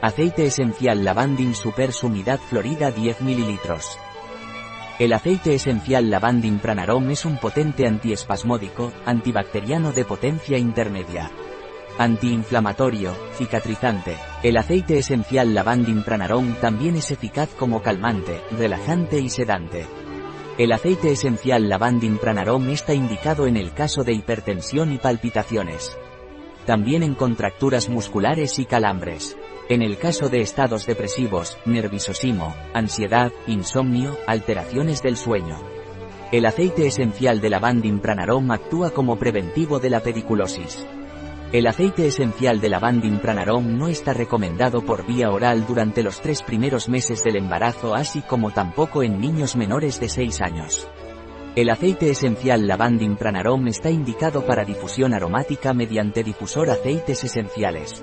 Aceite esencial Lavandin Super Sumidad Florida 10 ml. El aceite esencial Lavandin Pranarom es un potente antiespasmódico, antibacteriano de potencia intermedia. Antiinflamatorio, cicatrizante. El aceite esencial Lavandin Pranarom también es eficaz como calmante, relajante y sedante. El aceite esencial Lavandin Pranarom está indicado en el caso de hipertensión y palpitaciones. También en contracturas musculares y calambres. En el caso de estados depresivos, nerviosismo, ansiedad, insomnio, alteraciones del sueño. El aceite esencial de lavandin pranarom actúa como preventivo de la pediculosis. El aceite esencial de lavandin pranarom no está recomendado por vía oral durante los tres primeros meses del embarazo así como tampoco en niños menores de 6 años. El aceite esencial lavandin pranarom está indicado para difusión aromática mediante difusor aceites esenciales.